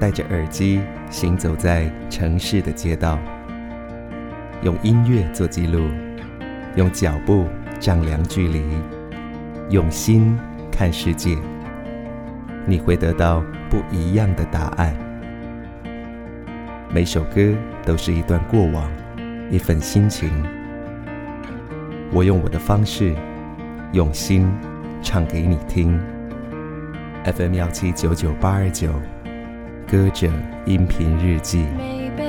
戴着耳机行走在城市的街道，用音乐做记录，用脚步丈量距离，用心看世界，你会得到不一样的答案。每首歌都是一段过往，一份心情。我用我的方式，用心唱给你听。FM 幺七九九八二九，歌者音频日记。Maybe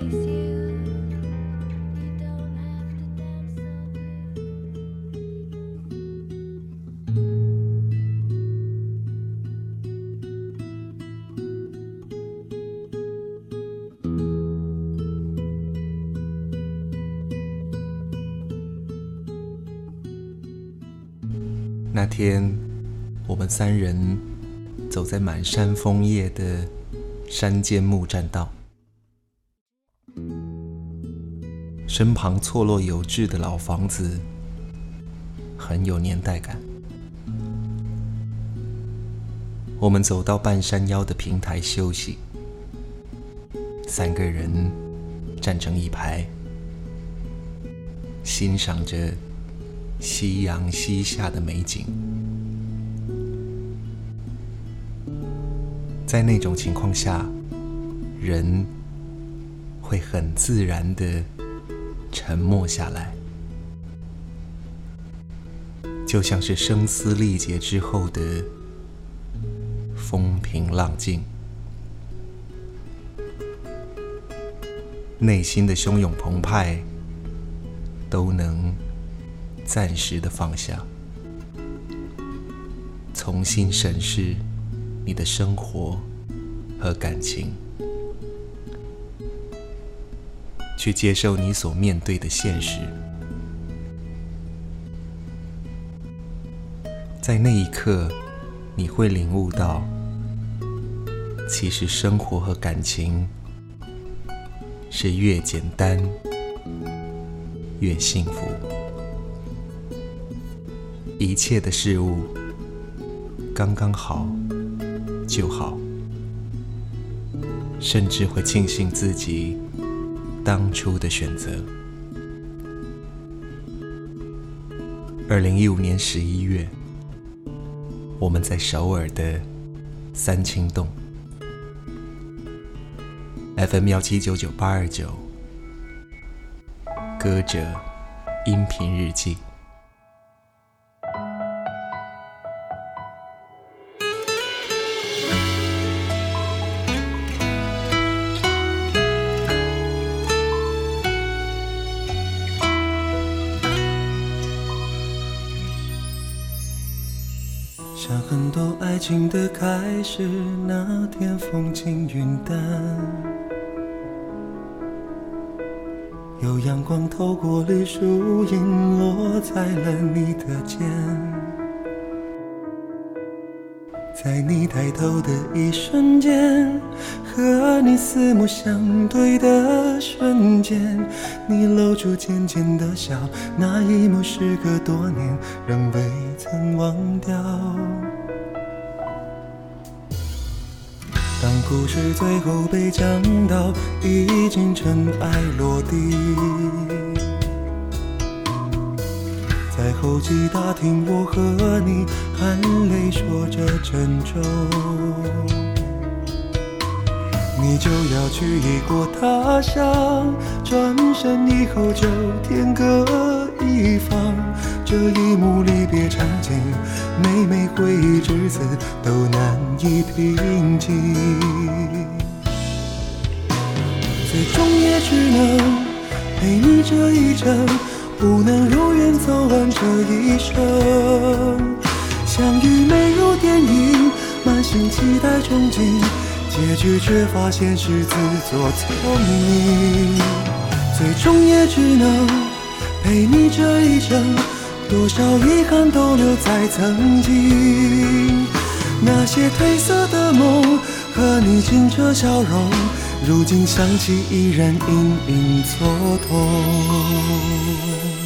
you 那天，我们三人走在满山枫叶的山间木栈道，身旁错落有致的老房子，很有年代感。我们走到半山腰的平台休息，三个人站成一排，欣赏着夕阳西下的美景。在那种情况下，人会很自然的沉默下来，就像是声嘶力竭之后的风平浪静。内心的汹涌澎湃都能暂时的放下，重新审视你的生活和感情，去接受你所面对的现实。在那一刻，你会领悟到，其实生活和感情是越简单越幸福。一切的事物刚刚好就好，甚至会庆幸自己当初的选择。二零一五年十一月，我们在首尔的三清洞，FM 幺七九九八二九，歌者音频日记。像很多爱情的开始，那天风轻云淡，有阳光透过绿树荫落在了你的肩，在你抬头的一瞬间，和你四目相对的瞬间，你露出浅浅的笑，那一幕时隔多年仍未忘掉。当故事最后被讲到，已经尘埃落地。在候机大厅，我和你含泪说着珍重。你就要去异国他乡，转身以后就天各一方。这一幕离别场景，每每回忆至此都难以平静。最终也只能陪你这一程，不能如愿走完这一生。相遇美如电影，满心期待憧憬，结局却发现是自作聪明。最终也只能陪你这一程，多少遗憾都留在曾经。那些褪色的梦和你清澈笑容，如今想起依然隐隐作痛。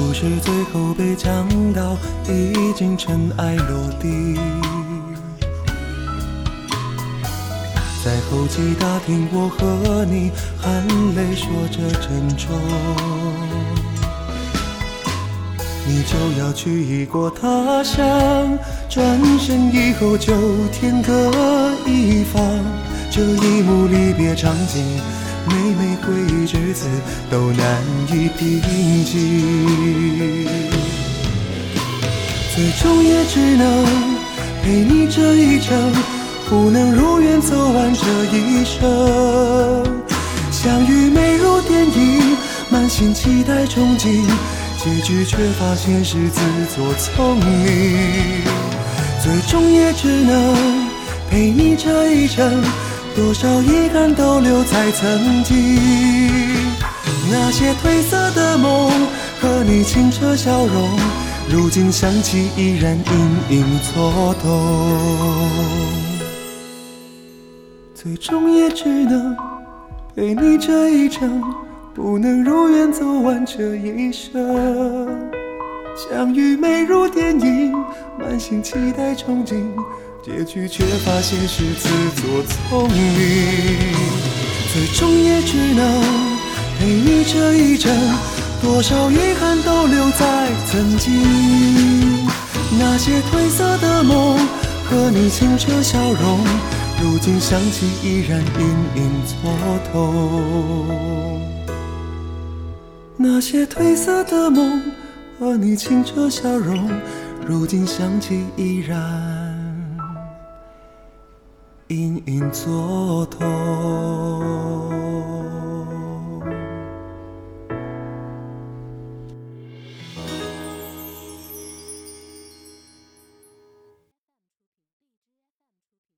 故事最后被讲到已经尘埃落地，在候机大厅，我和你含泪说着珍重。你就要去异国他乡，转身以后就天各一方，这一幕离别场景。每每回忆至此，都难以平静。最终也只能陪你这一程，不能如愿走完这一生。相遇美如电影，满心期待憧憬，结局却发现是自作聪明。最终也只能陪你这一程。多少遗憾都留在曾经，那些褪色的梦和你清澈笑容，如今想起依然隐隐作痛。最终也只能陪你这一程，不能如愿走完这一生。相遇美如电影，满心期待憧憬。结局却发现是自作聪明，最终也只能陪你这一程，多少遗憾都留在曾经。那些褪色的梦和你清澈笑容，如今想起依然隐隐作痛。那些褪色的梦和你清澈笑容，如今想起依然。隐隐作痛。